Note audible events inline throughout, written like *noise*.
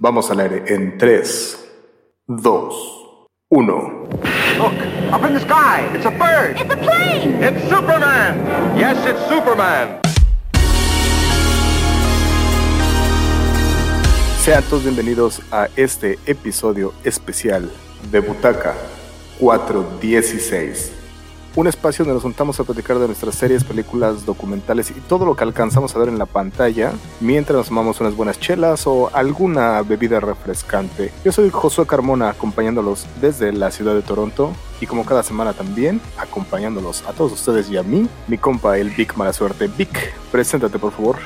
Vamos al aire en 3, 2, 1. Look, up in the sky. It's a bird. It's a plane! It's Superman. Yes, it's Superman. Sean todos bienvenidos a este episodio especial de Butaca 416. Un espacio donde nos juntamos a platicar de nuestras series, películas, documentales y todo lo que alcanzamos a ver en la pantalla mientras nos tomamos unas buenas chelas o alguna bebida refrescante. Yo soy Josué Carmona acompañándolos desde la ciudad de Toronto y como cada semana también acompañándolos a todos ustedes y a mí, mi compa el Vic Mala Suerte. Vic, preséntate por favor.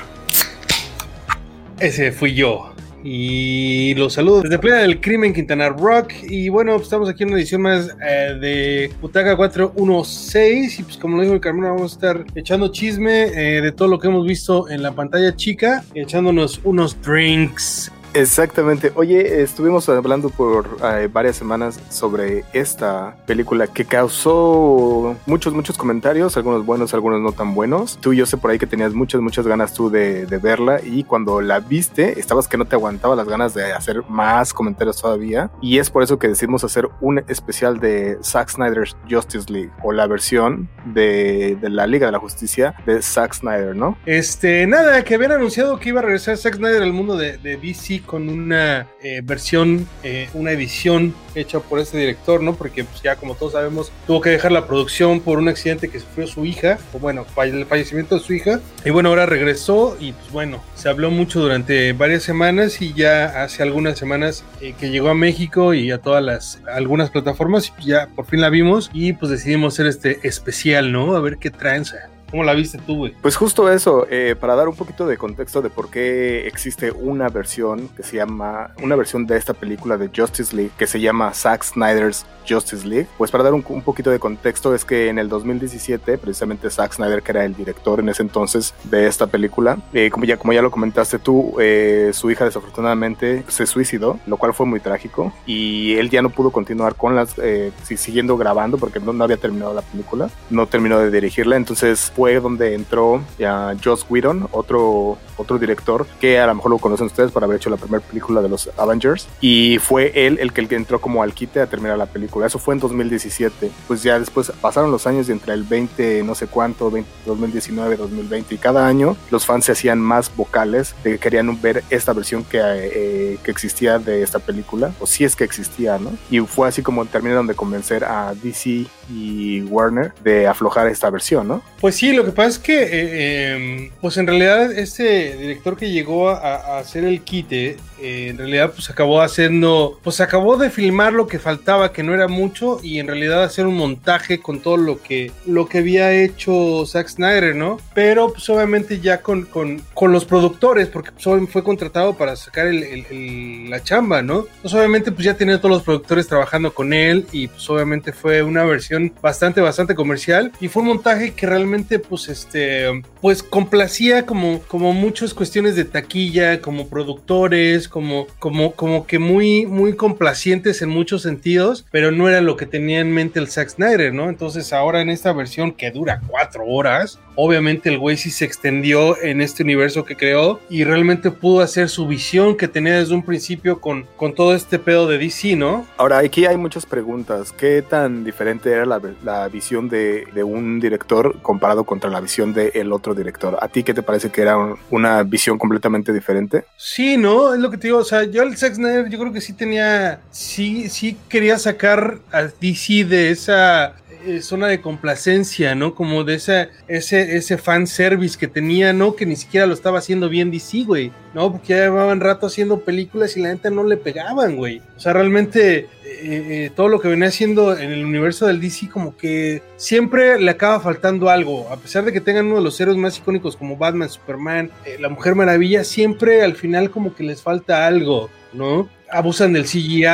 Ese fui yo. Y los saludo desde Playa del Crimen, Quintana Rock. Y bueno, pues estamos aquí en una edición más eh, de Butaca 416. Y pues como lo dijo el Carmona, vamos a estar echando chisme eh, de todo lo que hemos visto en la pantalla chica, echándonos unos drinks. Exactamente. Oye, estuvimos hablando por eh, varias semanas sobre esta película que causó muchos, muchos comentarios, algunos buenos, algunos no tan buenos. Tú, yo sé por ahí que tenías muchas, muchas ganas tú de, verla y cuando la viste, estabas que no te aguantaba las ganas de hacer más comentarios todavía. Y es por eso que decidimos hacer un especial de Zack Snyder's Justice League o la versión de, de la Liga de la Justicia de Zack Snyder, ¿no? Este, nada, que habían anunciado que iba a regresar Zack Snyder al mundo de, de DC con una eh, versión, eh, una edición hecha por este director, ¿no? Porque pues, ya como todos sabemos, tuvo que dejar la producción por un accidente que sufrió su hija, o bueno, el fallecimiento de su hija. Y bueno, ahora regresó y pues bueno, se habló mucho durante varias semanas y ya hace algunas semanas eh, que llegó a México y a todas las, algunas plataformas pues, ya por fin la vimos y pues decidimos hacer este especial, ¿no? A ver qué tranza. ¿Cómo la viste tú, güey? Pues justo eso, eh, para dar un poquito de contexto de por qué existe una versión que se llama, una versión de esta película de Justice League que se llama Zack Snyder's Justice League. Pues para dar un, un poquito de contexto es que en el 2017, precisamente Zack Snyder, que era el director en ese entonces de esta película, eh, como, ya, como ya lo comentaste tú, eh, su hija desafortunadamente se suicidó, lo cual fue muy trágico y él ya no pudo continuar con las, eh, si- siguiendo grabando porque no, no había terminado la película, no terminó de dirigirla, entonces fue donde entró ya Joss Whedon, otro, otro director que a lo mejor lo conocen ustedes por haber hecho la primera película de los Avengers y fue él el que, entró como al quite a terminar la película. Eso fue en 2017. Pues ya después pasaron los años y entre el 20 no sé cuánto, 20 2019, 2020 y cada año los fans se hacían más vocales de que querían ver esta versión que, eh, que existía de esta película o si es que existía, ¿no? Y fue así como terminaron de convencer a DC y Warner de aflojar esta versión, ¿no? Pues sí, lo que pasa es que, eh, em, pues en realidad este director que llegó a, hacer el quite, eh, en realidad pues acabó haciendo, pues acabó de filmar lo que faltaba, que no era mucho, y en realidad hacer un montaje con todo lo que, lo que había hecho Zack Snyder, ¿no? Pero pues obviamente ya con, con, con los productores, porque pues, fue contratado para sacar el- la chamba, ¿no? Pues obviamente pues ya tenía todos los productores trabajando con él, y pues obviamente fue una versión bastante, bastante comercial, y fue un montaje que realmente pues este, pues complacía como, como muchas cuestiones de taquilla, como productores, como, como, como que muy, muy complacientes en muchos sentidos, pero no era lo que tenía en mente el Zack Snyder, ¿no? Entonces ahora en esta versión que dura cuatro horas, obviamente el güey sí se extendió en este universo que creó y realmente pudo hacer su visión que tenía desde un principio con, con todo este pedo de DC, ¿no? Ahora, aquí hay muchas preguntas. ¿Qué tan diferente era la, la visión de, de un director comparado contra la visión del otro director? ¿A ti qué te parece que era un- una visión completamente diferente? Sí, ¿no? Es lo que te digo. O sea, yo el Zack Snyder, yo creo que sí tenía. Sí, sí quería sacar a DC de esa eh, zona de complacencia, ¿no? Como de esa, ese, ese fan service que tenía, ¿no? Que ni siquiera lo estaba haciendo bien DC, güey. No, porque ya llevaban rato haciendo películas y la neta no le pegaban, güey. O sea, realmente eh, eh, todo lo que venía haciendo en el universo del DC, como que siempre le acaba faltando algo. A pesar de que tengan uno de los héroes más icónicos como Batman, Superman, eh, la Mujer Maravilla, siempre al final como que les falta algo, ¿no? Abusan del CGI,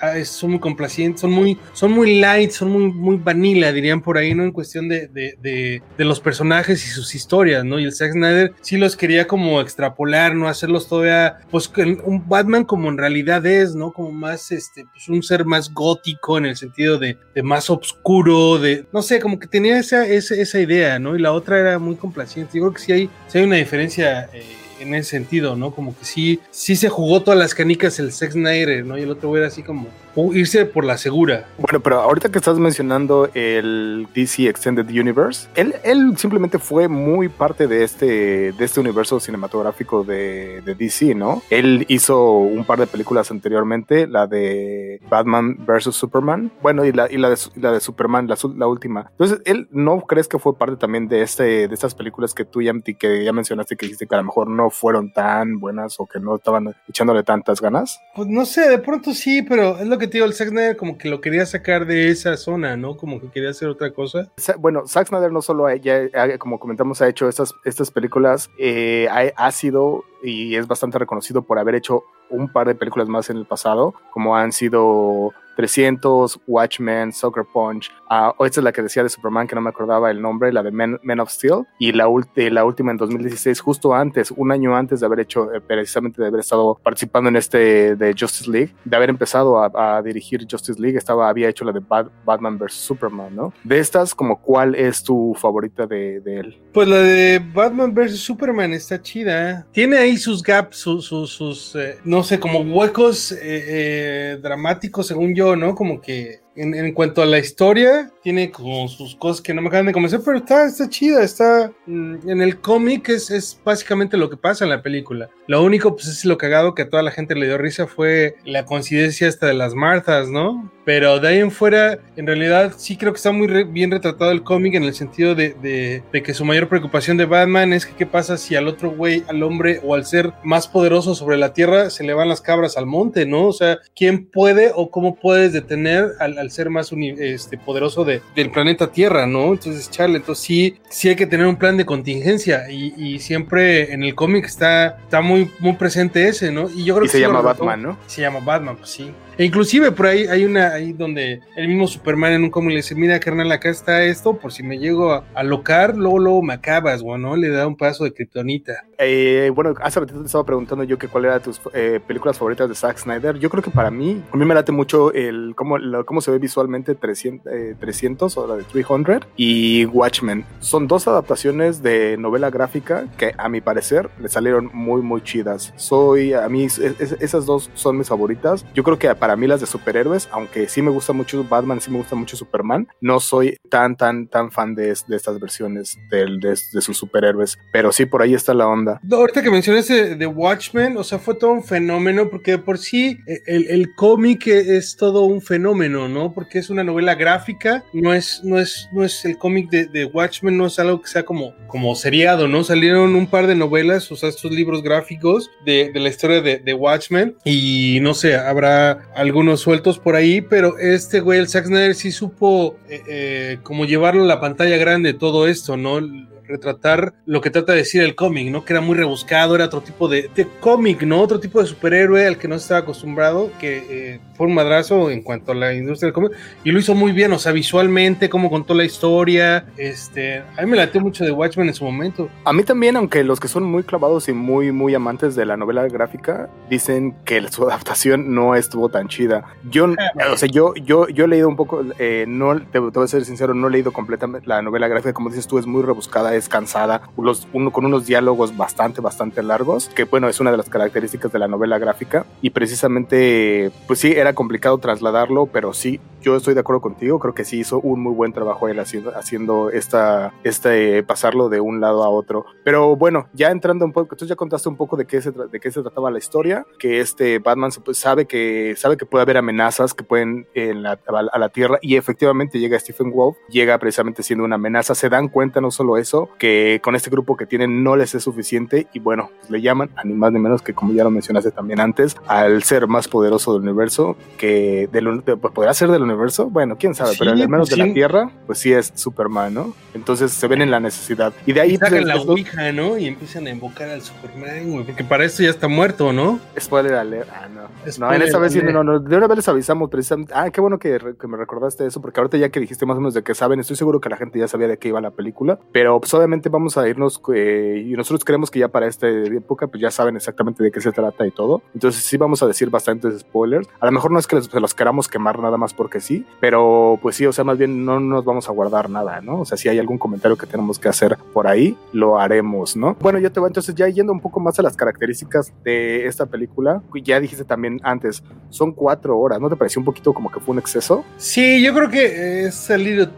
ah, son muy complacientes, son muy, son muy light, son muy, muy vanilla, dirían por ahí, ¿no? En cuestión de, de, de, los personajes y sus historias, ¿no? Y el Zack Snyder sí los quería como extrapolar, ¿no? Hacerlos todavía, pues, un Batman como en realidad es, ¿no? Como más, este, pues, un ser más gótico en el sentido de, de más oscuro, de, no sé, como que tenía esa, esa, esa idea, ¿no? Y la otra era muy complaciente. Yo creo que sí hay, sí hay una diferencia. eh, en ese sentido, ¿no? Como que sí, sí se jugó todas las canicas el Sex Snyder, ¿no? Y el otro güey era así como irse por la segura. Bueno, pero ahorita que estás mencionando el DC Extended Universe, él, él simplemente fue muy parte de este, de este universo cinematográfico de, de DC, ¿no? Él hizo un par de películas anteriormente, la de Batman vs. Superman, bueno, y la, y la, de, la de Superman, la, la, última. Entonces, ¿él no crees que fue parte también de, este, de estas películas que tú ya, que ya mencionaste que dijiste que a lo mejor no fueron tan buenas o que no estaban echándole tantas ganas? Pues no sé, de pronto sí, pero es lo que te digo, el Zack Snyder como que lo quería sacar de esa zona, ¿no? Como que quería hacer otra cosa. Bueno, Zack Snyder no solo, ya, como comentamos, ha hecho estas, estas películas, eh, ha sido y es bastante reconocido por haber hecho un par de películas más en el pasado, como han sido 300, Watchmen, Soccer Punch. Uh, esta es la que decía de Superman, que no me acordaba el nombre, la de Men, of Steel. Y la, la, última en 2016, justo antes, un año antes de haber hecho, eh, precisamente de haber estado participando en este de Justice League, de haber empezado a, dirigir Justice League, estaba, había hecho la de Batman vs. Superman, ¿no? De estas, como ¿cuál es tu favorita de, de, él? Pues la de Batman vs. Superman está chida. Tiene ahí sus gaps, sus, sus, eh, no sé, como huecos eh, dramáticos, según yo ¿no? Como que en, cuanto a la historia, tiene como sus cosas que no me acaban de convencer, pero está, está chida, está... Mm, en el cómic es, es básicamente lo que pasa en la película. Lo único, pues es lo cagado que a toda la gente le dio risa fue la coincidencia esta de las Marthas, ¿no? Pero de ahí en fuera, en realidad sí creo que está muy bien retratado el cómic en el sentido de, de, que su mayor preocupación de Batman es que qué pasa si al otro güey, al hombre o al ser más poderoso sobre la tierra se le van las cabras al monte, ¿no? O sea, ¿quién puede o cómo puedes detener al, al ser más este, poderoso de, del planeta Tierra, ¿no? Entonces, Charlie, entonces sí, sí hay que tener un plan de contingencia y, y siempre en el cómic está, está muy, muy presente ese, ¿no? Y yo creo y que se llama Batman, ¿no? Se llama Batman, pues sí. E inclusive por ahí hay una ahí donde el mismo Superman en un cómic le dice, mira carnal, acá está esto, por si me llego a, a locar, luego, luego me acabas, güey, ¿no? Le da un paso de kriptonita. Eh, bueno, hace ratito te estaba preguntando yo que cuál era tus eh, películas favoritas de Zack Snyder. Yo creo que para mí, a mí me late mucho el cómo, cómo se ve visualmente 300, 300 eh, o la de 300 y Watchmen. Son dos adaptaciones de novela gráfica que a mi parecer le salieron muy, muy chidas. Soy, a mí, esas dos son mis favoritas. Yo creo que para mí las de superhéroes, aunque sí me gusta mucho Batman, sí me gusta mucho Superman, no soy tan, tan, tan fan de, estas versiones de, sus superhéroes, pero sí, por ahí está la onda. Ahorita que mencionaste de Watchmen, o sea, fue todo un fenómeno, porque por sí eh, el, cómic es todo un fenómeno, ¿no? Porque es una novela gráfica, no es, no es, no es el cómic de, Watchmen, no es algo que sea como, como seriado, ¿no? Salieron un par de novelas, o sea, estos libros gráficos de, la historia de Watchmen, y no sé, habrá algunos sueltos por ahí, pero este güey, el Zack Snyder, sí supo eh, eh, como llevarlo a la pantalla grande todo esto, ¿no? Retratar lo que trata de decir el cómic, ¿no? Que era muy rebuscado, era otro tipo de, cómic, ¿no? Otro tipo de superhéroe al que no estaba acostumbrado, que eh, fue un madrazo en cuanto a la industria del cómic, y lo hizo muy bien, o sea, visualmente, cómo contó la historia, este, a mí me latió mucho de Watchmen en su momento. A mí también, aunque los que son muy clavados y muy, muy amantes de la novela gráfica, dicen que *laughs* su adaptación no estuvo tan chida. Yo, o sea, yo, yo, yo he leído un poco, eh, no, te, te voy a ser sincero, no he leído completamente la novela gráfica, como dices tú, es muy rebuscada, es cansada, uno, con unos diálogos bastante, bastante largos, que bueno, es una de las características de la novela gráfica y precisamente, pues sí, era complicado trasladarlo, pero sí, yo estoy de acuerdo contigo, creo que sí hizo un muy buen trabajo él haciendo, haciendo esta, este, pasarlo de un lado a otro. Pero bueno, ya entrando un poco, tú ya contaste un poco de qué se, de qué se trataba la historia, que este Batman sabe que, sabe que puede haber amenazas que pueden en la, a la Tierra y efectivamente llega Stephen Wolf, llega precisamente siendo una amenaza, se dan cuenta no solo eso, que con este grupo que tienen no les es suficiente y bueno, pues le llaman a ni más ni menos que como ya lo mencionaste también antes, al ser más poderoso del universo, que del, pues podrá ser del universo, bueno, quién sabe, pero al menos pues de la Tierra, pues sí es Superman, ¿no? Entonces se ven en la necesidad. Y de ahí... Pues, sacan la Ouija, ¿no? Y empiezan a invocar al Superman, güey, porque para esto ya está muerto, ¿no? Spoiler alert, ah, no. no, en esa vez no, no, de una vez les avisamos precisamente, ah, qué bueno que, que me recordaste eso, porque ahorita ya que dijiste más o menos de que saben, estoy seguro que la gente ya sabía de qué iba la película, pero pues pues obviamente vamos a irnos eh, y nosotros creemos que ya para esta época pues ya saben exactamente de qué se trata y todo. Entonces sí vamos a decir bastantes spoilers. A lo mejor no es que se los queramos quemar nada más porque sí, pero pues sí, o sea, más bien no nos vamos a guardar nada, ¿no? O sea, si hay algún comentario que tenemos que hacer por ahí, lo haremos, ¿no? Bueno, yo te voy entonces ya yendo un poco más a las características de esta película, ya dijiste también antes, son cuatro horas, ¿no te pareció un poquito como que fue un exceso? Sí, yo creo que es a little,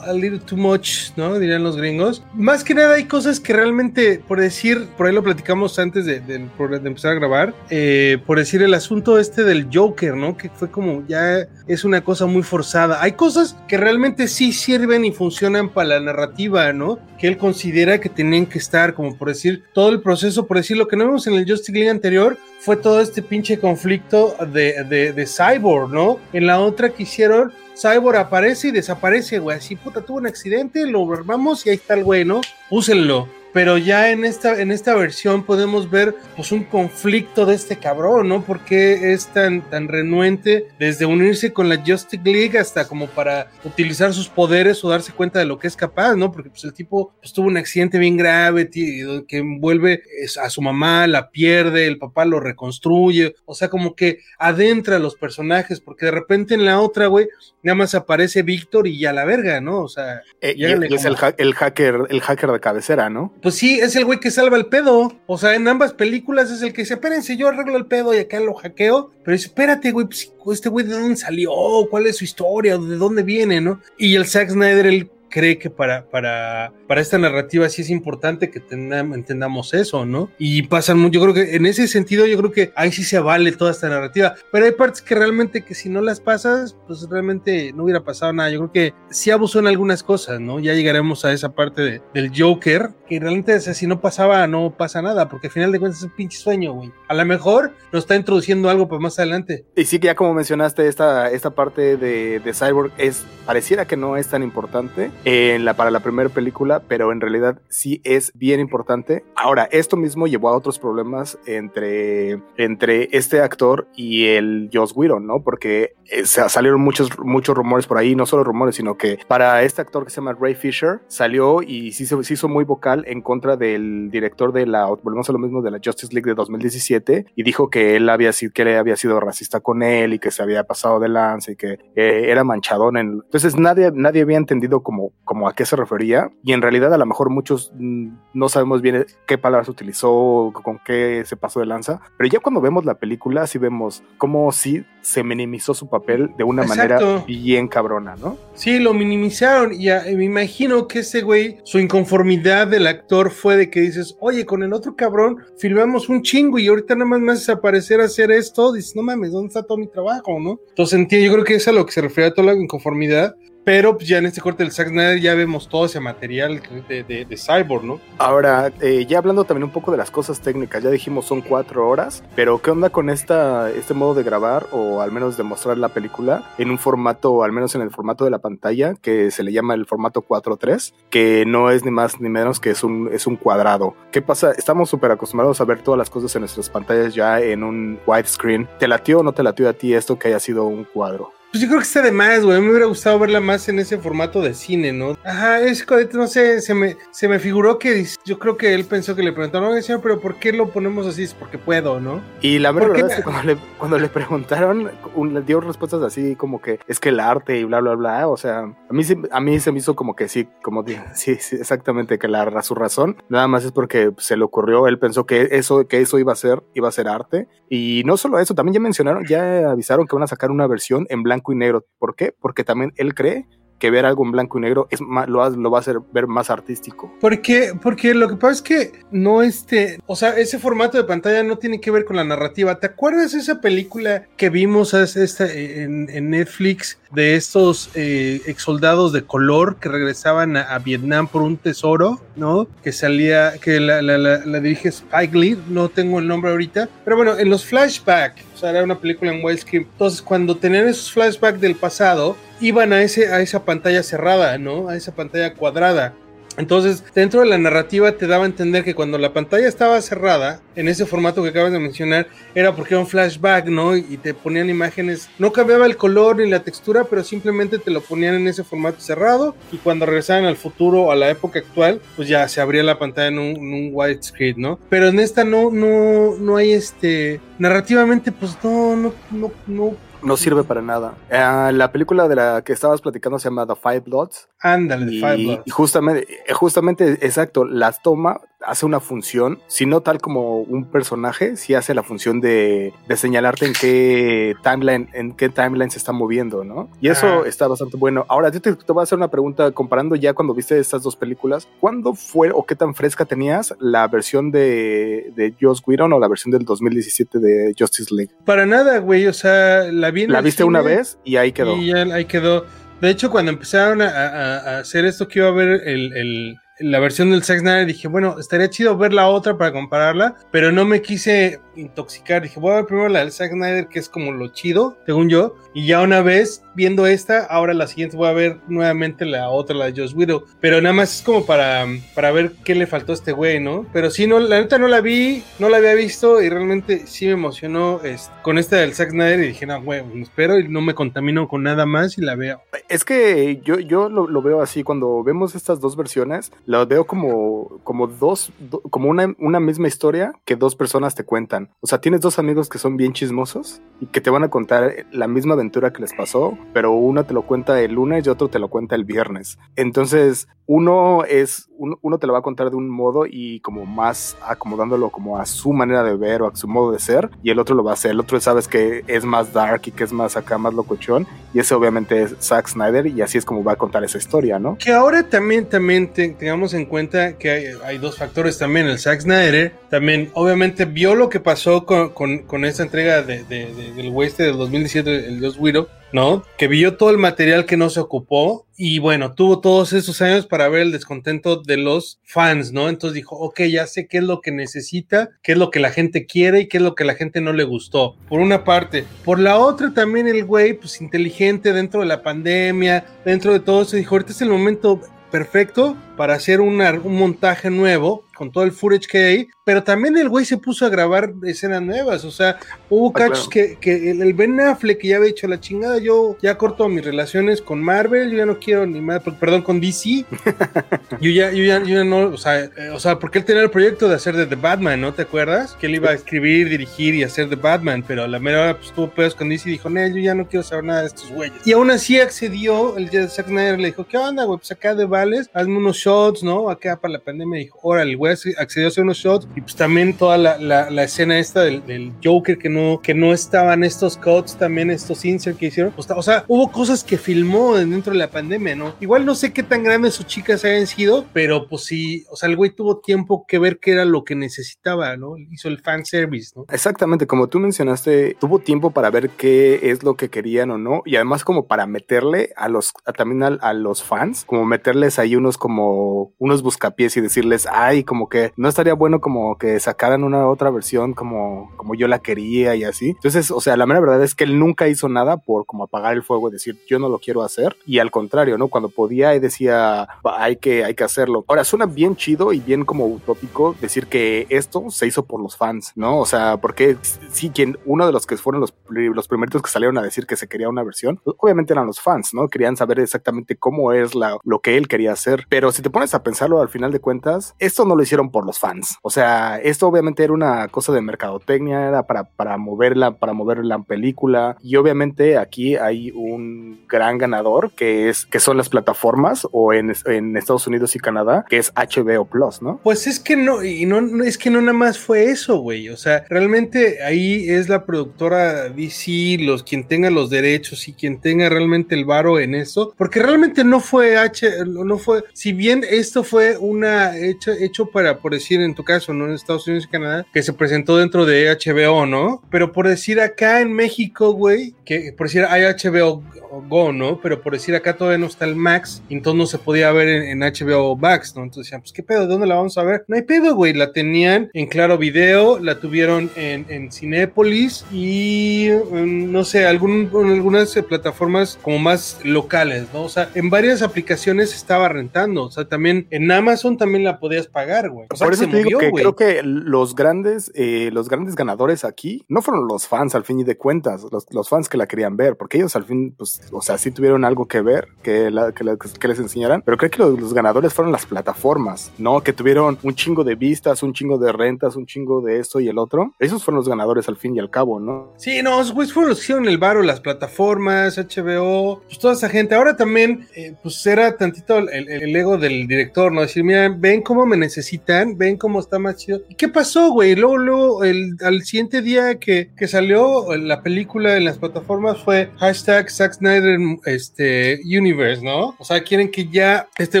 a little too much, ¿no? Dirían los gringos. Más que nada hay cosas que realmente, por decir, por ahí lo platicamos antes de, empezar a grabar, eh, por decir el asunto este del Joker, ¿no? Que fue como ya es una cosa muy forzada. Hay cosas que realmente sí sirven y funcionan para la narrativa, ¿no? Que él considera que tenían que estar, como por decir, todo el proceso, por decir, lo que no vimos en el Justice League anterior fue todo este pinche conflicto de, de Cyborg, ¿no? En la otra que hicieron, Cyborg aparece y desaparece, güey. Así, puta, tuvo un accidente, lo armamos y ahí está el güey, ¿no? Úsenlo pero ya en esta, en esta versión podemos ver pues un conflicto de este cabrón, ¿no? Porque es tan, tan renuente desde unirse con la Justice League hasta como para utilizar sus poderes o darse cuenta de lo que es capaz, ¿no? Porque pues el tipo pues, tuvo un accidente bien grave tío, que envuelve a su mamá, la pierde, el papá lo reconstruye, o sea, como que adentra a los personajes, porque de repente en la otra, güey, nada más aparece Víctor y ya la verga, ¿no? O sea, eh, y, es el, ha el, hacker, el hacker de cabecera, ¿no? Pues sí, es el güey que salva el pedo. O sea, en ambas películas es el que dice, espérense, yo arreglo el pedo y acá lo hackeo. Pero dice, espérate, güey, pues, este güey de dónde salió, cuál es su historia, de dónde viene, ¿no? Y el Zack Snyder, el cree que para, para, para esta narrativa sí es importante que entendamos eso, ¿no? Y pasan, yo creo que en ese sentido, yo creo que ahí sí se vale toda esta narrativa, pero hay partes que realmente que si no las pasas, pues realmente no hubiera pasado nada. Yo creo que sí abusó en algunas cosas, ¿no? Ya llegaremos a esa parte de, del Joker, que realmente o sea, si no pasaba, no pasa nada, porque al final de cuentas es un pinche sueño, güey. A lo mejor nos está introduciendo algo para más adelante. Y sí que ya como mencionaste, esta, esta parte de, de Cyborg es, pareciera que no es tan importante, en la, para la primera película, pero en realidad sí es bien importante. Ahora, esto mismo llevó a otros problemas entre, entre este actor y el Joss Whedon, ¿no? Porque eh, salieron muchos, muchos rumores por ahí, no solo rumores, sino que para este actor que se llama Ray Fisher, salió y sí se, se hizo muy vocal en contra del director de la, volvemos a lo mismo, de la Justice League de 2017 y dijo que él había sido, que él había sido racista con él y que se había pasado de lanza y que eh, era manchadón. En, entonces nadie, nadie había entendido como, como a qué se refería y en realidad a lo mejor muchos mm, no sabemos bien qué palabras utilizó, con qué se pasó de lanza, pero ya cuando vemos la película sí vemos cómo sí se minimizó su papel de una Exacto. manera bien cabrona, ¿no? Sí, lo minimizaron y a, me imagino que ese güey, su inconformidad del actor fue de que dices, oye, con el otro cabrón filmamos un chingo y ahorita nada más me haces aparecer a hacer esto, dices, no mames, ¿dónde está todo mi trabajo, no? Entonces entiendo, yo creo que es a lo que se refiere a toda la inconformidad pero pues, ya en este corte del Zack Snyder ya vemos todo ese material de, de, Cyborg, ¿no? Ahora, eh, ya hablando también un poco de las cosas técnicas, ya dijimos son cuatro horas, pero ¿qué onda con esta, este modo de grabar o al menos de mostrar la película en un formato, al menos en el formato de la pantalla, que se le llama el formato 4.3, que no es ni más ni menos que es un, es un cuadrado? ¿Qué pasa? Estamos súper acostumbrados a ver todas las cosas en nuestras pantallas ya en un widescreen. ¿Te latió o no te latió a ti esto que haya sido un cuadro? Pues yo creo que está de más, güey. Me hubiera gustado verla más en ese formato de cine, ¿no? Ajá, codete, no sé, se me, se me figuró que yo creo que él pensó que le preguntaron, no, señor, pero ¿por qué lo ponemos así? Es porque puedo, ¿no? Y la verdad es que cuando le, cuando le preguntaron, un, dio respuestas así como que es que el arte y bla, bla, bla. O sea, a mí, a mí se me hizo como que sí, como *laughs* sí, sí, exactamente, que la, su razón nada más es porque se le ocurrió, él pensó que eso, que eso iba a ser, iba a ser arte. Y no solo eso, también ya mencionaron, ya avisaron que van a sacar una versión en blanco y negro. ¿Por qué? Porque también él cree que ver algo en blanco y negro es más, lo, lo, va a hacer ver más artístico. Porque, porque lo que pasa es que no este, o sea, ese formato de pantalla no tiene que ver con la narrativa. ¿Te acuerdas esa película que vimos esta, en, en Netflix de estos eh, ex soldados de color que regresaban a, a, Vietnam por un tesoro, ¿no? Que salía, que la, la, la, la dirige Spike Lee, no tengo el nombre ahorita, pero bueno, en los flashbacks, o sea, era una película en widescreen. Entonces, cuando tenían esos flashbacks del pasado, iban a, ese, a esa pantalla cerrada, ¿no? A esa pantalla cuadrada. Entonces, dentro de la narrativa te daba a entender que cuando la pantalla estaba cerrada, en ese formato que acabas de mencionar, era porque era un flashback, ¿no? Y te ponían imágenes, no cambiaba el color ni la textura, pero simplemente te lo ponían en ese formato cerrado y cuando regresaban al futuro, a la época actual, pues ya se abría la pantalla en un, en un widescreen, ¿no? Pero en esta no, no, no hay este, narrativamente, pues no, no, no, no no sirve para nada. Eh, la película de la que estabas platicando se llama The Five Bloods. Ándale, The Five Bloods. Y justamente, justamente, exacto, las toma, hace una función, si no tal como un personaje, sí hace la función de, de señalarte en qué timeline, en qué timeline se está moviendo, ¿no? Y eso Ah. está bastante bueno. Ahora, yo te, te voy a hacer una pregunta comparando ya cuando viste estas dos películas, ¿cuándo fue o qué tan fresca tenías la versión de, de Joss Whedon o la versión del 2017 de Justice League? Para nada, güey, o sea, la vi en La viste una vez y ahí quedó. Y ahí quedó. De hecho, cuando empezaron a, a- a hacer esto que iba a ver el, el- la versión del Zack Snyder, dije, bueno, estaría chido ver la otra para compararla, pero no me quise intoxicar. Dije, voy a ver primero la del Zack Snyder, que es como lo chido, según yo, y ya una vez viendo esta, ahora la siguiente voy a ver nuevamente la otra, la de Joss Widow, pero nada más es como para, para ver qué le faltó a este güey, ¿no? Pero sí, no, la neta no la vi, no la había visto y realmente sí me emocionó es, con esta del Zack Snyder y dije, no, güey, espero y no me contamino con nada más y la veo. Es que yo, yo lo veo así, cuando vemos estas dos versiones, lo veo como, como dos, do- como una, una misma historia que dos personas te cuentan. O sea, tienes dos amigos que son bien chismosos y que te van a contar la misma aventura que les pasó, pero uno te lo cuenta el lunes y otro te lo cuenta el viernes. Entonces, uno es, uno, te lo va a contar de un modo y como más acomodándolo como a su manera de ver o a su modo de ser, y el otro lo va a hacer. El otro sabes que es más dark y que es más acá, más locochón, y ese obviamente es Zack Snyder y así es como va a contar esa historia, ¿no? Que ahora también, también te- tengamos en cuenta que hay, dos factores también. El Zack Snyder también obviamente vio lo que pasó con, con- entrega de, de- de- del West del 2017, el Joss Widow, ¿no? Que vio todo el material que no se ocupó y bueno, tuvo todos esos años para ver el descontento de los fans, ¿no? Entonces dijo, ok, ya sé qué es lo que necesita, qué es lo que la gente quiere y qué es lo que la gente no le gustó. Por una parte. Por la otra también el güey, pues inteligente dentro de la pandemia, dentro de todo eso, dijo, ahorita es el momento perfecto para hacer una- un montaje nuevo con todo el footage que hay, pero también el güey se puso a grabar escenas nuevas, o sea, hubo Ah, cachos que, que el, el Ben Affleck que ya había hecho la chingada, yo ya corto mis relaciones con Marvel, yo ya no quiero ni más, perdón, con DC, *laughs* yo ya, yo ya, yo ya no, o sea, eh, o sea, porque él tenía el proyecto de hacer de The Batman, ¿no? ¿Te acuerdas? Que él iba a escribir, dirigir y hacer The Batman, pero a la mera hora pues tuvo pedos con DC y dijo, no, yo ya no quiero saber nada de estos güeyes. Y aún así accedió, el Zack Snyder le dijo, ¿qué onda, güey? Pues acá de vales, hazme unos shots, ¿no? Acá para la pandemia dijo, órale, el güey accedió a hacer unos shots y pues también toda la, la, escena esta del, Joker que no, que no estaban estos cuts, también estos insert que hicieron. O sea, hubo cosas que filmó dentro de la pandemia, ¿no? Igual no sé qué tan grandes sus chicas hayan sido, pero pues sí, o sea, el güey tuvo tiempo que ver qué era lo que necesitaba, ¿no? Hizo el fan service, ¿no? Exactamente, como tú mencionaste, tuvo tiempo para ver qué es lo que querían o no, y además como para meterle a los, también a, a, los fans, como meterles ahí unos como, unos buscapiés y decirles, ay, como que no estaría bueno como que sacaran una otra versión como, como yo la quería y así. Entonces, o sea, la mera verdad es que él nunca hizo nada por como apagar el fuego decir, yo no lo quiero hacer, y al contrario, ¿no? Cuando podía y decía, hay que, hay que hacerlo. Ahora, suena bien chido y bien como utópico decir que esto se hizo por los fans, ¿no? O sea, porque sí, quien, uno de los que fueron los, los primeritos que salieron a decir que se quería una versión, obviamente eran los fans, ¿no? Querían saber exactamente cómo es la, lo que él quería hacer. Pero si te pones a pensarlo al final de cuentas, esto no lo hicieron por los fans. O sea, esto obviamente era una cosa de mercadotecnia, era para, para moverla, para mover la película. Y obviamente aquí hay un gran ganador que es, que son las plataformas o en, Estados Unidos y Canadá, que es HBO Plus, ¿no? Pues es que no, y no, no es que no nada más fue eso, güey. O sea, realmente ahí es la productora DC, los quien tenga los derechos y quien tenga realmente el varo en esto, porque realmente no fue H, no fue, si bien esto fue una hecho, hecho para, por decir en tu caso, ¿no? En Estados Unidos y Canadá, que se presentó dentro de HBO, ¿no? Pero por decir acá en México, güey, que por decir hay HBO Go, ¿no? Pero por decir acá todavía no está el Max, entonces no se podía ver en, HBO Max, ¿no? Entonces decían, pues qué pedo, ¿de dónde la vamos a ver? No hay pedo, güey, la tenían en Claro Video, la tuvieron en, en Cinépolis y mm, no sé, algún, algunas plataformas como más locales, ¿no? O sea, en varias aplicaciones estaba rentando, o sea, también en Amazon también la podías pagar, güey. O sea, Por eso te digo que creo que los grandes, eh, los grandes ganadores aquí no fueron los fans al fin y de cuentas, los, los fans que la querían ver, porque ellos al fin, pues, o sea, sí tuvieron algo que ver, que, la, que, que les enseñaran, pero creo que los, los, ganadores fueron las plataformas, ¿no? Que tuvieron un chingo de vistas, un chingo de rentas, un chingo de esto y el otro. Esos fueron los ganadores al fin y al cabo, ¿no? Sí, no, pues fueron los hicieron el varo, las plataformas, HBO, pues toda esa gente. Ahora también, eh, pues era tantito el, el, ego del director, ¿no? Decir, mira, ven cómo me necesitan, ven cómo está más chido. ¿Y qué pasó, güey? Luego, luego, el, al siguiente día que, que salió la película en las plataformas fue hashtag Zack Snyder este, Universe, ¿no? O sea, quieren que ya este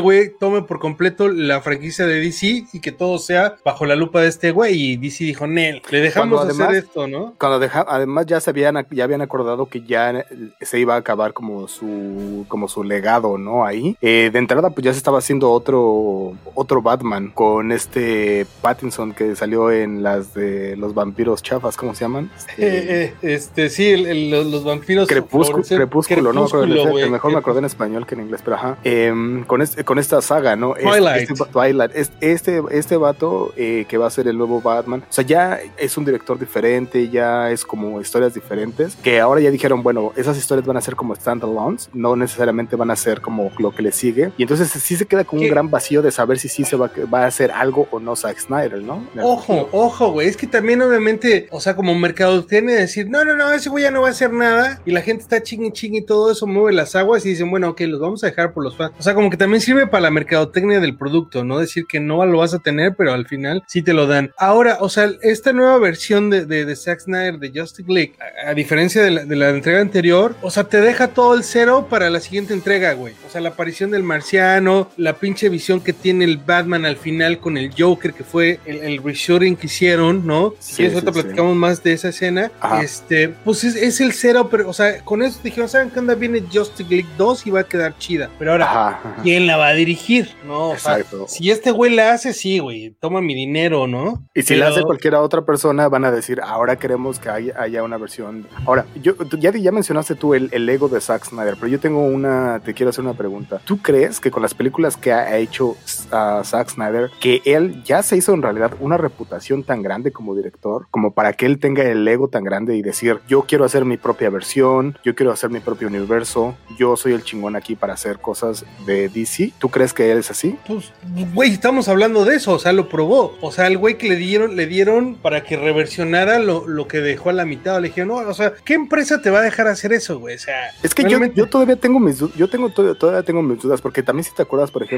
güey tome por completo la franquicia de DC y que todo sea bajo la lupa de este güey. Y DC dijo, Nel, le dejamos hacer esto, ¿no? Cuando deja, además ya se habían, ya habían acordado que ya se iba a acabar como su, como su legado, ¿no? Ahí. Eh, de entrada, pues ya se estaba haciendo otro, otro Batman con este Pattinson que salió en las de los vampiros chafas, ¿cómo se llaman? Este, eh, este sí, los, vampiros. Crepúsculo, crepúsculo, no me mejor me acordé en español que en inglés, pero ajá. Em, con, este, con esta saga, ¿no? Twilight. Este, Twilight. Este, este vato eh, que va a ser el nuevo Batman, o sea, ya es un director diferente, ya es como historias diferentes, que ahora ya dijeron, bueno, esas historias van a ser como standalones, no necesariamente van a ser como lo que le sigue. Y entonces sí se queda con un gran vacío de saber si sí se va, va a hacer algo o no Zack Snyder, ¿no? Ojo, ojo, güey. Es que también obviamente, o sea, como mercado tiene decir, no, no, no, ese güey ya no va a hacer nada y la gente está ching y y todo eso mueve las aguas y dicen, bueno, ok, los vamos a dejar por los fans. O sea, como que también sirve para la mercadotecnia del producto, no decir que no lo vas a tener, pero al final sí te lo dan. Ahora, o sea, esta nueva versión de, de, Zack Snyder, de Justice League, a, diferencia de la, de la, entrega anterior, o sea, te deja todo el cero para la siguiente entrega, güey. O sea, la aparición del marciano, la pinche visión que tiene el Batman al final con el Joker, que fue el, el reshooting que hicieron, ¿no? Si sí, ahorita platicamos más de esa escena. Este, pues es, es, el cero, pero, o sea, con eso dijeron, ¿saben qué onda? Viene Justice League 2 y va a quedar chida. Pero ahora, ¿quién la va a dirigir? No, Exacto. si este güey la hace, sí, güey, toma mi dinero, ¿no? Y si la hace cualquier otra persona, van a decir, ahora queremos que haya, una versión. Ahora, yo ya, ya mencionaste tú el, el, ego de Zack Snyder, pero yo tengo una, te quiero hacer una pregunta. ¿Tú crees que con las películas que ha hecho uh, Zack Snyder, que él ya se hizo en realidad una reputación tan grande como director, como para que él tenga el ego tan grande y decir, yo quiero hacer mi propia versión, yo quiero hacer mi propio universo, yo soy el chingón aquí para hacer cosas de DC. ¿Tú crees que él es así? Pues, güey, estamos hablando de eso, o sea, lo probó. O sea, el güey que le dieron, le dieron para que reversionara lo, lo que dejó a la mitad. Le dijeron, no, o sea, ¿qué empresa te va a dejar hacer eso, güey? O sea, es que yo, yo, todavía tengo mis yo tengo todavía tengo mis dudas, porque también si te acuerdas, por ejemplo,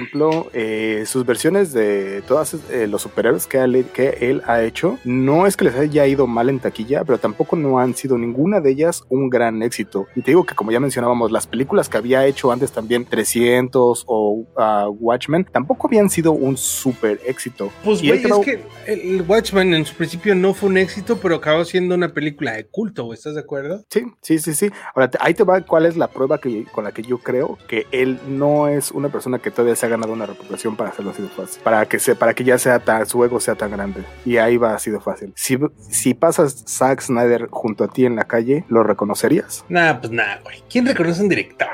eh, sus versiones de todas eh, los superhéroes que, él, que él ha hecho, no es que les haya ido mal en taquilla, pero tampoco no han sido ninguna de ellas un gran éxito. Y te digo que como ya mencionábamos, las películas que había hecho antes también 300 o uh, Watchmen tampoco habían sido un super éxito. Pues güey, es que el Watchmen en su principio no fue un éxito, pero acabó siendo una película de culto, ¿estás de acuerdo? Sí, sí, sí, sí. Ahora ahí te va cuál es la prueba que, con la que yo creo que él no es una persona que todavía se ha ganado una reputación para hacerlo así de fácil, para que se, para que ya sea tan, su ego sea tan grande. Y ahí va así de fácil. Si, si pasas Zack Snyder junto a ti en la calle, ¿lo reconocerías? Nah, pues nada, güey. ¿Quién reconoce un director?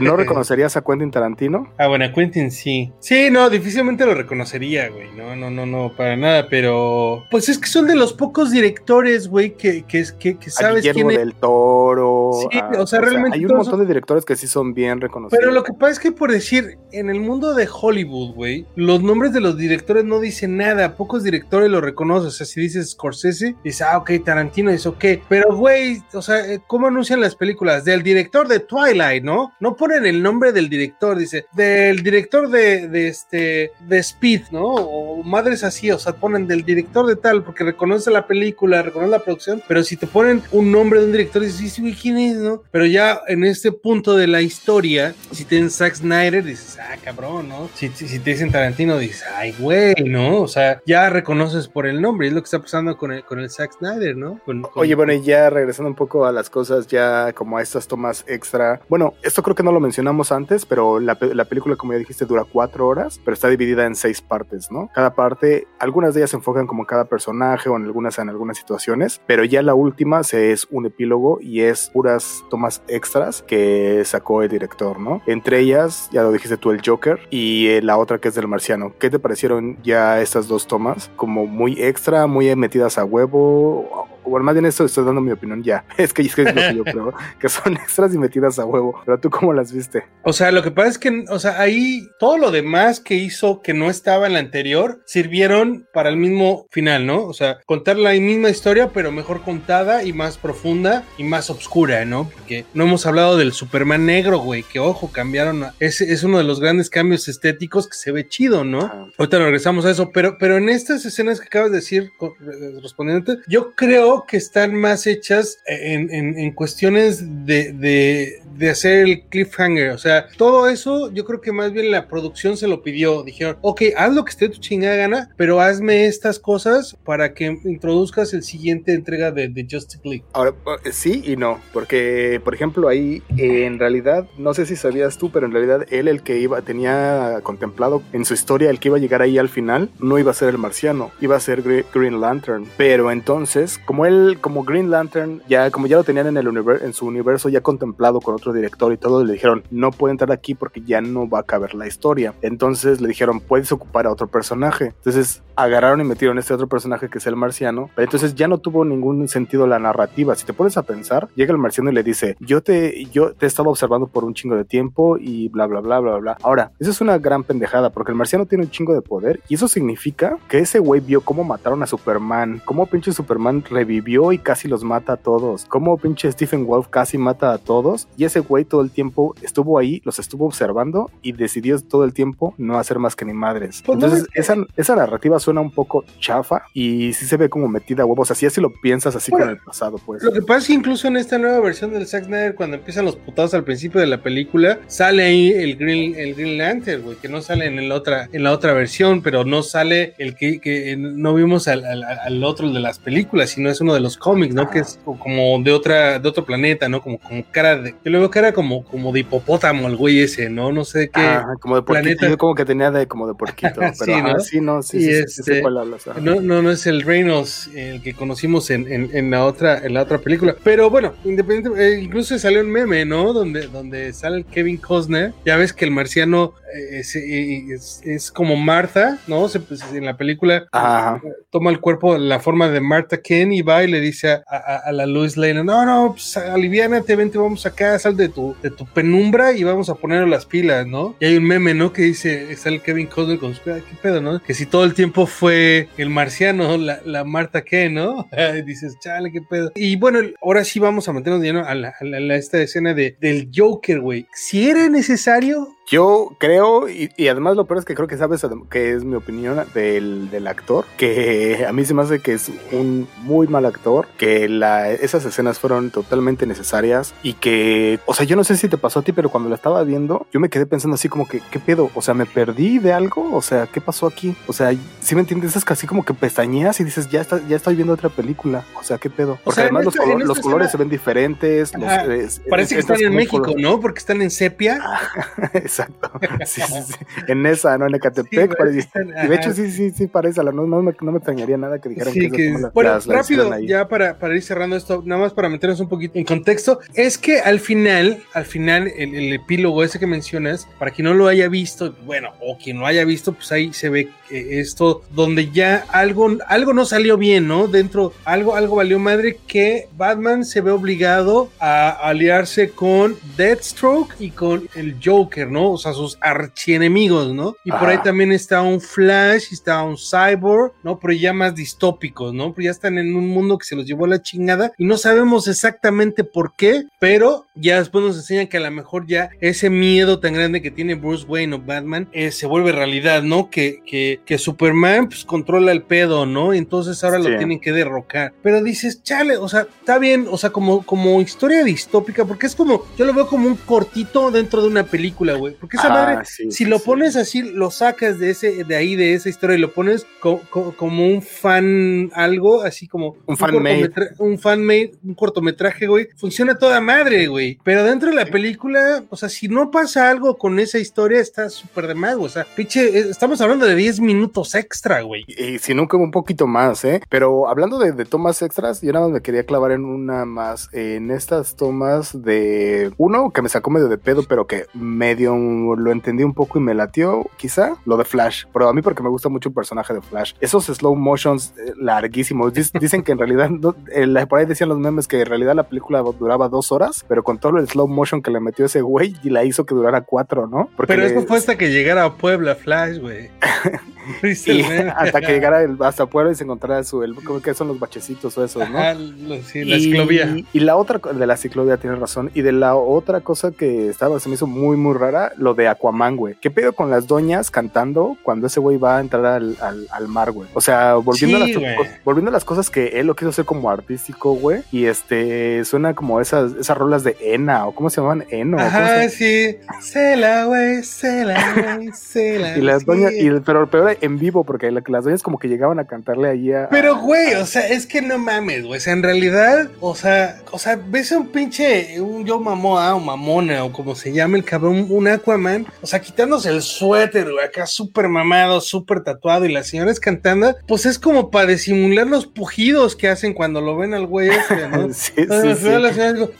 ¿No *laughs* reconocerías a Quentin Tarantino? Ah, bueno, a Quentin sí. Sí, no, difícilmente lo reconocería, güey. No, no, no, no, para nada, pero. Pues es que son de los pocos directores, güey, que, que, que, que sabes a quién es. del Toro. Sí, o sea, realmente. hay un montón de directores que sí son bien reconocidos. Pero lo que pasa es que, por decir, en el mundo de Hollywood, güey, los nombres de los directores no dicen nada. Pocos directores lo reconocen. O sea, si dices Scorsese, dices, ah, ok, Tarantino, dice, ok. Pero, güey, o sea, ¿cómo anuncian las películas? Del director de Twilight, ¿no? No no ponen el nombre del director, dice, del director de, de este, de Speed, ¿no? O madres así, o sea, ponen del director de tal, porque reconoce la película, reconoce la producción, pero si te ponen un nombre de un director, dices, sí, sí, ¿quién es, no? Pero ya en este punto de la historia, si tienen Zack Snyder, dices, ah, cabrón, ¿no? Si, si, si te dicen Tarantino, dices, ay, güey, ¿no? O sea, ya reconoces por el nombre, es lo que está pasando con el, con el Zack Snyder, ¿no? Con- con- Oye, bueno, y ya regresando un poco a las cosas, ya como a estas tomas extra. Bueno, esto creo que no lo mencionamos antes, pero la, la película, como ya dijiste, dura cuatro horas, pero está dividida en seis partes, ¿no? Cada parte, algunas de ellas se enfocan como en cada personaje o en algunas en algunas situaciones, pero ya la última se es un epílogo y es puras tomas extras que sacó el director, ¿no? Entre ellas, ya lo dijiste tú, el Joker y eh, la otra que es del marciano. ¿Qué te parecieron ya estas dos tomas? Como muy extra, muy metidas a huevo. O bueno, más bien esto estoy dando mi opinión ya. *laughs* Es que es que es lo que yo creo, *laughs* que son extras y metidas a huevo. Pero tú cómo las viste? O sea, lo que pasa es que, o sea, ahí todo lo demás que hizo que no estaba en la anterior sirvieron para el mismo final, ¿no? O sea, contar la misma historia, pero mejor contada y más profunda y más oscura, ¿no? Porque no hemos hablado del Superman negro, güey, que ojo, cambiaron. a- es, es uno de los grandes cambios estéticos que se ve chido, ¿no? Ajá. Ahorita regresamos a eso, pero, pero en estas escenas que acabas de decir, eh, respondiéndote, yo creo que están más hechas en, en- cuestiones de, de- de hacer el cliffhanger. O sea, todo eso, yo creo que más bien la producción se lo pidió. Dijeron, ok, haz lo que esté tu chingada gana, pero hazme estas cosas para que introduzcas el siguiente entrega de, de Justice League. Ahora, eh, sí y no, porque, por ejemplo, ahí eh, en realidad, no sé si sabías tú, pero en realidad él, el que iba, tenía contemplado en su historia, el que iba a llegar ahí al final, no iba a ser el marciano, iba a ser Gre- Green Lantern. Pero entonces, como él, como Green Lantern, ya, como ya lo tenían en, el univer- en su universo ya contemplado con otro director y todo, le dijeron, no puede entrar aquí porque ya no va a caber la historia. Entonces le dijeron, puedes ocupar a otro personaje. Entonces agarraron y metieron este otro personaje que es el marciano, pero entonces ya no tuvo ningún sentido la narrativa. Si te pones a pensar, llega el marciano y le dice, yo te, yo te estaba observando por un chingo de tiempo y bla, bla, bla, bla, bla. Ahora, eso es una gran pendejada porque el marciano tiene un chingo de poder y eso significa que ese güey vio cómo mataron a Superman, cómo pinche Superman revivió y casi los mata a todos, cómo pinche Stephen Wolf casi mata a todos y ese güey todo el tiempo estuvo ahí, los estuvo observando y decidió todo el tiempo no hacer más que ni madres. Pues no Entonces, me- esa, esa narrativa suena un poco chafa y sí se ve como metida a huevos, así así lo piensas así Bueno, con el pasado, pues. Lo que pasa es que incluso en esta nueva versión del Zack Snyder, cuando empiezan los putados al principio de la película, sale ahí el Green, el Green Lantern, güey, que no sale en la otra, en la otra versión, pero no sale el que, que no vimos al, al- al otro de las películas, sino es uno de los cómics, ¿no? Que es como de otra, de otro planeta, ¿no? Como, como cara de. Yo le veo cara como, como de hipopótamo el güey ese, ¿no? No sé qué. Ajá, como de porquito, planeta- yo como que tenía de como de porquito, *laughs* pero Sí, ajá, ¿no? sí, no, sí, Y sí, sí, sí sé este, hablas. No, no, no es el Reynolds el que conocimos en, en- en la otra, en la otra película. Pero bueno, independiente, eh, incluso salió un meme, ¿no? Donde, donde sale Kevin Costner. Ya ves que el marciano eh, es, eh, es- es como Martha, ¿no? Se- pues, en la película Ajá. toma el cuerpo, la forma de Martha Ken y va y le dice a, la Lois Lane, no, no, pues aliviánate, vente, vamos acá, sal de tu, de tu penumbra y vamos a poner las pilas, ¿no? Y hay un meme, ¿no? Que dice, está Kevin Costner con su, "Ay, ¿qué pedo, no? Que si todo el tiempo fue el marciano, la, la Martha Ken, ¿no? *laughs* Dices, chale, qué pedo. Y bueno, ahora sí vamos a meternos lleno a, la, a la- a esta escena de, del Joker, güey. Si era necesario, Yo creo, y, y además lo peor es que creo que sabes que es mi opinión del, del actor, que *laughs* a mí se me hace que es un muy mal actor, que la, esas escenas fueron totalmente necesarias y que, o sea, yo no sé si te pasó a ti, pero cuando la estaba viendo, yo me quedé pensando así como que, ¿qué pedo? O sea, ¿me perdí de algo? O sea, ¿qué pasó aquí? O sea, si me entiendes? Es casi como que pestañeas y dices, ya, está, ya estoy viendo otra película. O sea, ¿qué pedo? Porque sea, en además los, esta- los colores escena- se ven diferentes. los- es- parece que están en México, color- ¿no? Porque están en sepia. *laughs* Exacto. *laughs* Sí, sí, sí. En esa, ¿no? En Ecatepec. parece- están- *laughs* y de hecho, sí, sí, sí, parece. la- No, no, me, no me extrañaría nada que dijeran que, que- bueno, las- las rápido, ya para, para ir cerrando esto, nada más para meternos un poquito en contexto, es que al final, al final, el, el epílogo ese que mencionas, para quien no lo haya visto, bueno, o quien lo haya visto, pues ahí se ve esto, donde ya algo, algo no salió bien, ¿no? Dentro, algo, algo valió madre que Batman se ve obligado a aliarse con Deathstroke y con el Joker, ¿no? O sea, sus archienemigos, ¿no? Y por ahí Ajá. también está un Flash, está un Cyborg, ¿no? Pero ya más distópicos, ¿no? Pero ya están en un mundo que se los llevó a la chingada y no sabemos exactamente por qué, pero ya después nos enseñan que a lo mejor ya ese miedo tan grande que tiene Bruce Wayne o Batman eh, se vuelve realidad, ¿no? Que, que, que Superman pues, controla el pedo, ¿no? Entonces ahora Sí. lo tienen que derrocar. Pero dices, chale, o sea, está bien, o sea, como, como historia distópica, porque es como, yo lo veo como un cortito dentro de una película, güey. Porque esa Ah, madre, sí, si lo sí. pones así, lo sacas de ese, de ahí, de esa historia, y lo pones co- co- como un fan, algo así como Un fan-made. cortometra- un fan made, un cortometraje, güey, funciona toda madre, güey. Pero dentro de la película, o sea, si no pasa algo con esa historia, está súper de más. O sea, pinche, eh, estamos hablando de 10 minutos extra, güey. Y si nunca un poquito más, ¿eh? Pero hablando de, de tomas extras, yo nada más me quería clavar en una más. En estas tomas de uno que me sacó medio de pedo, pero que medio lo entendí un poco y me latió, quizá, lo de Flash. Pero a mí porque me gusta mucho el personaje de Flash. Esos slow motions eh, larguísimos. Dic- *laughs* Dicen que en realidad, no- eh, por ahí decían los memes que en realidad la película duraba dos horas, pero con todo el slow motion que le metió ese güey y la hizo que durara cuatro, ¿no? Porque Pero esto fue hasta que llegara a Puebla Flash, güey. *laughs* *laughs* *laughs* Hasta que llegara el, hasta Puebla y se encontrara su, el, ¿cómo que son los bachecitos o esos, no? Ajá, lo- sí, la y, ciclovía. y la otra, de la ciclovía tienes razón, y de la otra cosa que estaba, se me hizo muy, muy rara, lo de Aquaman, güey. ¿Qué pedo con las doñas cantando cuando ese güey va a entrar al, al, al mar, güey? O sea, volviendo, Sí, a las, güey. co- volviendo a las cosas que él lo quiso hacer como artístico, güey, y este, suena como esas, esas rolas de Ena, o ¿cómo se llamaban? Eno. ¿cómo se Ajá, llama? sí. Se la, güey, se la, güey, *laughs* se la. Y las doñas, y, pero peor en vivo, porque la- las doñas como que llegaban a cantarle ahí a... Pero, güey, o sea, es que no mames, güey. O sea, en realidad, o sea, o sea, ves a un pinche, un yo mamoa o mamona o como se llama el cabrón, un Aquaman, o sea, quitándose el suéter, güey, acá súper mamado, súper tatuado y las señoras cantando, pues es como para disimular los pujidos que hacen cuando lo ven al güey este, ¿no? *laughs* sí, Ah, sí, se ve a sí. la señora y digo,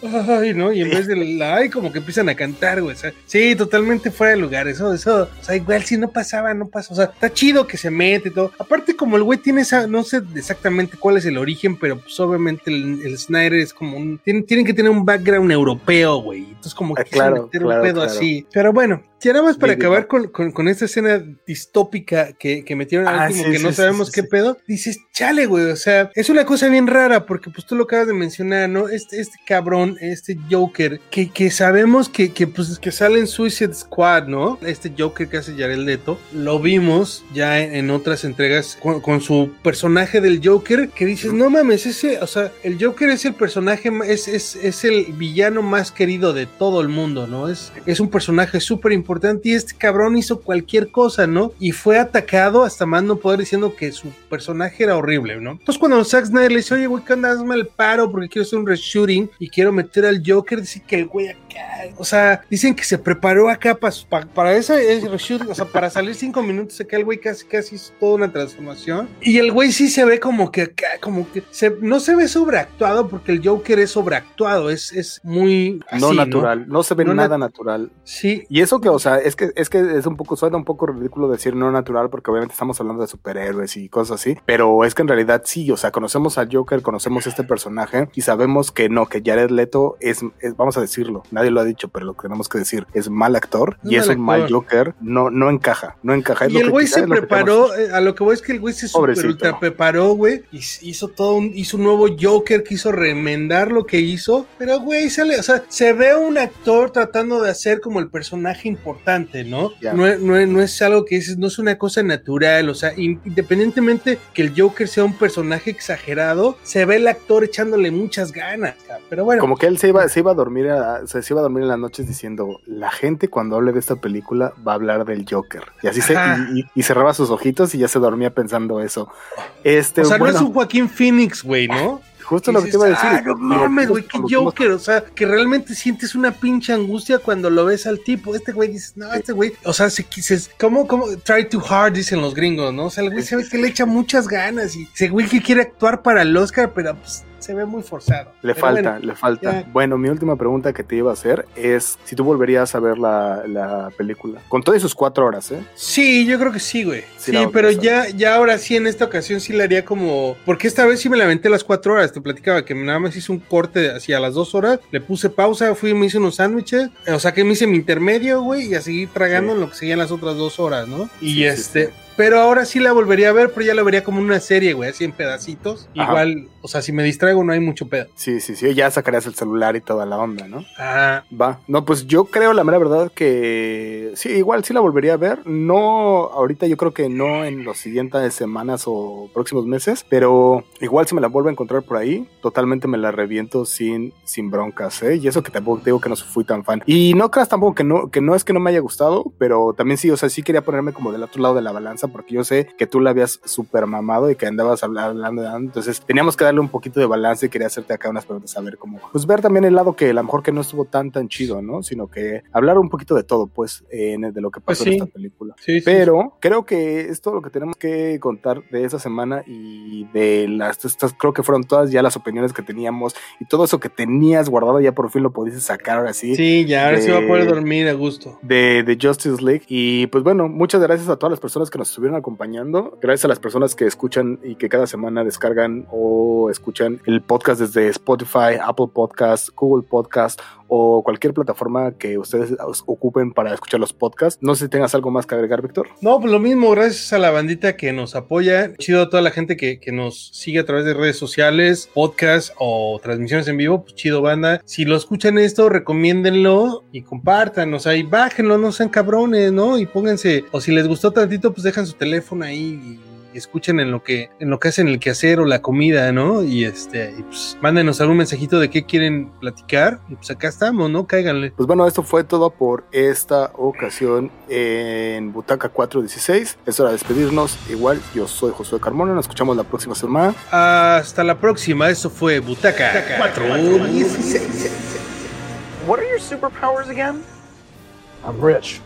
ay, ¿no? Y en vez de la ay, como que empiezan a cantar, güey. O sea, sí, totalmente fuera de lugar. Eso, eso, o sea, igual si no pasaba, no pasa. O sea, está chido que se mete y todo. Aparte, como el güey tiene esa, no sé exactamente cuál es el origen, pero pues obviamente el, el Snyder es como un, tienen, tienen que tener un background europeo, güey. Entonces, como que Ah, claro, meter claro, un pedo claro. así. Pero bueno, ya nada más para acabar con, con, con esta escena distópica que, que metieron al Ah, último, sí, que no sí, sí, sabemos sí, qué sí. pedo, dices, chale, güey, o sea, es una cosa bien rara porque pues tú lo acabas de mencionar, ¿no? Este, este cabrón, este Joker, que, que sabemos que, que, pues, que sale en Suicide Squad, ¿no? Este Joker que hace Jared Leto, lo vimos ya en, en otras entregas con, con su personaje del Joker, que dices, no mames, ese, o sea, el Joker es el personaje, es, es, es el villano más querido de todo el mundo, ¿no? Es, es un personaje súper importante y este cabrón hizo cualquier cosa, ¿no? Y fue atacado hasta más no poder diciendo que su personaje era horrible, ¿no? Entonces cuando Zack Snyder le dice, oye, güey, ¿qué onda? Hazme el paro porque quiero hacer un reshooting y quiero meter al Joker, dice que el güey acá, o sea, dicen que se preparó acá pa- pa- para ese, ese reshooting, o sea, para salir cinco minutos acá el güey casi, casi hizo toda una transformación. Y el güey sí se ve como que acá, como que se, no se ve sobreactuado porque el Joker es sobreactuado, es, es muy... no así, natural, no, se ve No nada nat- natural. Sí, Y eso que, o sea, es que es que es un poco, suena un poco ridículo decir no natural, porque obviamente estamos hablando de superhéroes y cosas así, pero es que en realidad sí, o sea, conocemos al Joker, conocemos este personaje y sabemos que no, que Jared Leto es, es- vamos a decirlo, nadie lo ha dicho, pero lo que tenemos que decir, es mal actor Es y es mal un mal. Joker, no, no encaja, no encaja. Es Y lo el güey se es lo preparó, eh, a lo que voy es que el güey se super preparó, güey, y hizo todo un, hizo un nuevo Joker, quiso remendar lo que hizo, pero güey, sale, o sea, se ve un actor tratando de hacer como el personaje importante, ¿no? Ya. No, es- no, es- no es algo que dices, no es una cosa natural, o sea, in- independientemente que el Joker sea un personaje exagerado, se ve el actor echándole muchas ganas, pero bueno. Como que él se iba, se iba a dormir, a- se, iba a dormir en las noches diciendo, la gente cuando hable de esta película va a hablar del Joker. Y así se, Ajá. y, y- y cerraba sus ojitos y ya se dormía pensando eso. Este, o sea, bueno, no es un Joaquín Phoenix, güey, ¿no? Justo lo que te iba a decir. "Ah, no mames, güey, qué Joker. O sea, que realmente sientes una pinche angustia cuando lo ves al tipo. Este güey dices, no, este güey, o sea, se quises, ¿cómo, cómo? Try too hard, dicen los gringos, ¿no? O sea, el güey se ve que le echa muchas ganas y ese güey que quiere actuar para el Oscar, pero pues se ve muy forzado. Le falta, bueno, le falta. ya. Bueno, mi última pregunta que te iba a hacer es si tú volverías a ver la, la película. Con todas sus cuatro horas, ¿eh? Sí, yo creo que sí, güey. Sí pero ya, ya ahora sí, en esta ocasión sí la haría como. Porque esta vez sí me la aventé las cuatro horas. Te platicaba que nada más hice un corte hacia las dos horas. Le puse pausa, fui y me hice unos sándwiches. O sea que me hice mi intermedio, güey, y a seguir tragando Sí. lo que seguían las otras dos horas, ¿no? Y sí, este. Pero ahora sí la volvería a ver, pero ya la vería como una serie, güey, así en pedacitos. Ajá. Igual, o sea, si me distraigo no hay mucho pedo. Sí, sí, sí, ya sacarías el celular y toda la onda, ¿no? Ah, Va, no, pues yo creo la mera verdad que sí, igual sí la volvería a ver. No, ahorita yo creo que no en las siguientes semanas o próximos meses, pero igual si me la vuelvo a encontrar por ahí, totalmente me la reviento sin, sin broncas, ¿eh? Y eso que tampoco digo que no fui tan fan. Y no creas tampoco que no, que no es que no me haya gustado, pero también sí, o sea, sí quería ponerme como del otro lado de la balanza, porque yo sé que tú la habías super mamado y que andabas habla- hablando, hablando, entonces teníamos que darle un poquito de balance y quería hacerte acá unas preguntas, a ver cómo, pues ver también el lado que a lo mejor que no estuvo tan tan chido, ¿no? Sino que hablar un poquito de todo, pues, de lo que Pues pasó sí. en esta película. sí, sí. Pero creo que es todo lo que tenemos que contar de esa semana y de las, estas, creo que fueron todas ya las opiniones que teníamos y todo eso que tenías guardado ya por fin lo pudiste sacar ahora sí. Sí, ya, ahora sí va a poder de- dormir a gusto. De, de Justice League. Y pues bueno, muchas gracias a todas las personas que nos estuvieron acompañando. Gracias a las personas que escuchan y que cada semana descargan o escuchan el podcast desde Spotify, Apple Podcast, Google Podcast o cualquier plataforma que ustedes ocupen para escuchar los podcasts. No sé si tengas algo más que agregar, Víctor. No, pues lo mismo, gracias a la bandita que nos apoya. Chido a toda la gente que, que nos sigue a través de redes sociales, podcast o transmisiones en vivo. Pues chido, banda. Si lo escuchan esto, recomiéndenlo y sea, y bájenlo, no sean cabrones, ¿no? Y pónganse, o si les gustó tantito, pues dejan su teléfono ahí y y escuchen en lo que en lo que hacen el quehacer o la comida, ¿no? Y este, y pues mándenos algún mensajito de qué quieren platicar y pues acá estamos, ¿no? Cáiganle. Pues bueno, esto fue todo por esta ocasión en Butaca 416. Es hora de despedirnos. Igual, yo soy Josué Carmona. Nos escuchamos la próxima semana. Hasta la próxima. Eso fue Butaca 416. What are your superpowers again? I'm rich.